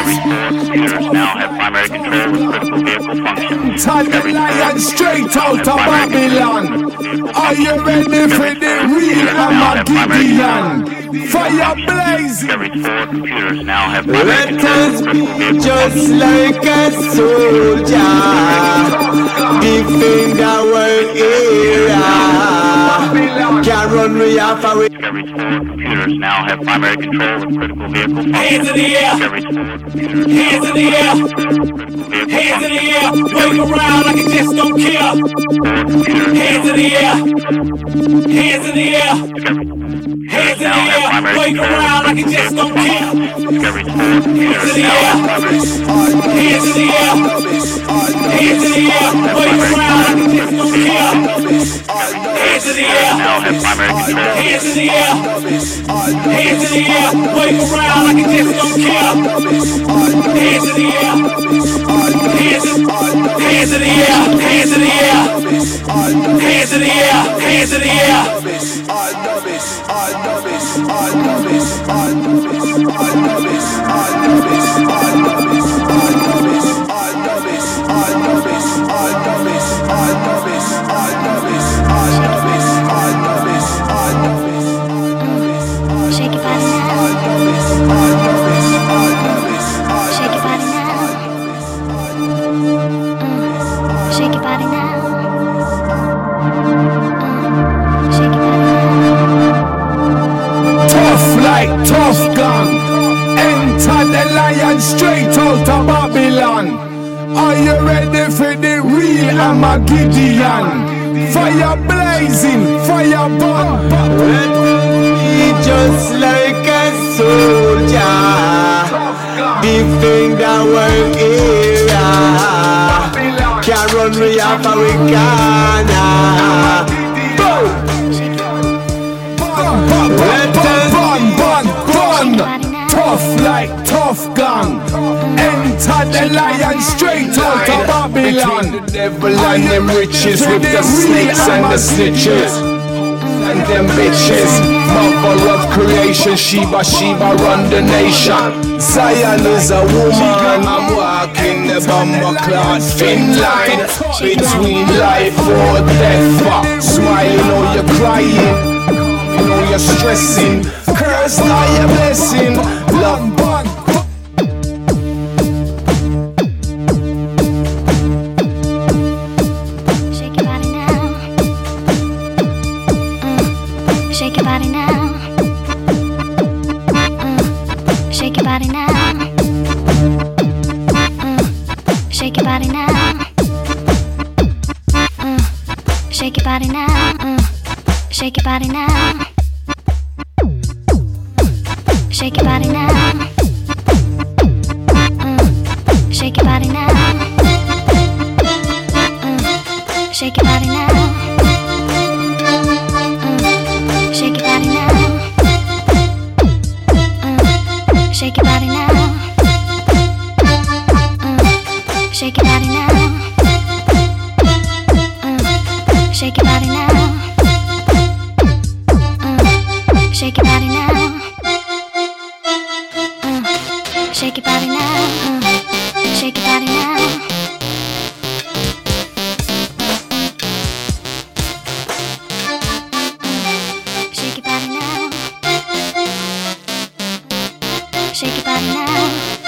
Every third now control vehicle functions. Every straight out of Babylon. Are you ready for the real Armageddon? Fire blazing. Let us be just like a soldier, defend our area. Can run we off away. Discovery's four computers now have primary control of critical vehicle functions. Hands in the air! Hands in the air! Hands in the air! Wave around like it just don't care! Hands in the air! Hands in the air! Hands in the air! Wave around like it just don't care! Hands in the air! Hands in the air! Hands in the air! Wave around like it just don't care! Hands in the air! Hands in the air! Hands in the air! Wave around like it just don't care! Hands in the air! Hands in, the air hands in the air! Hands in the air! Hands in the air! Hands in the air! Shake Armageddon? Fire blazing, fire burn, burn. Let us be just like a soldier, defend our area. Can't run we off away. Boom! Bun, bun, bun, bun, bun, bun, bun. Tough like tough gun. Enter the lion straight out of Babylon. Between the devil and them riches with the snakes and the snitches and them bitches. Mother of creation, Sheba, Sheba run the nation. Zion is a woman. I'm walking the bomber clad thin line between life or death. Smiling or you're crying, you know you're stressing. Curse now your blessing. Love now. Mm. Shake your body now. Shake your body now. Shake your body now. Mm. Shake your body now. Shake your body now. Shake your body now. Shake your body now. shake it back now.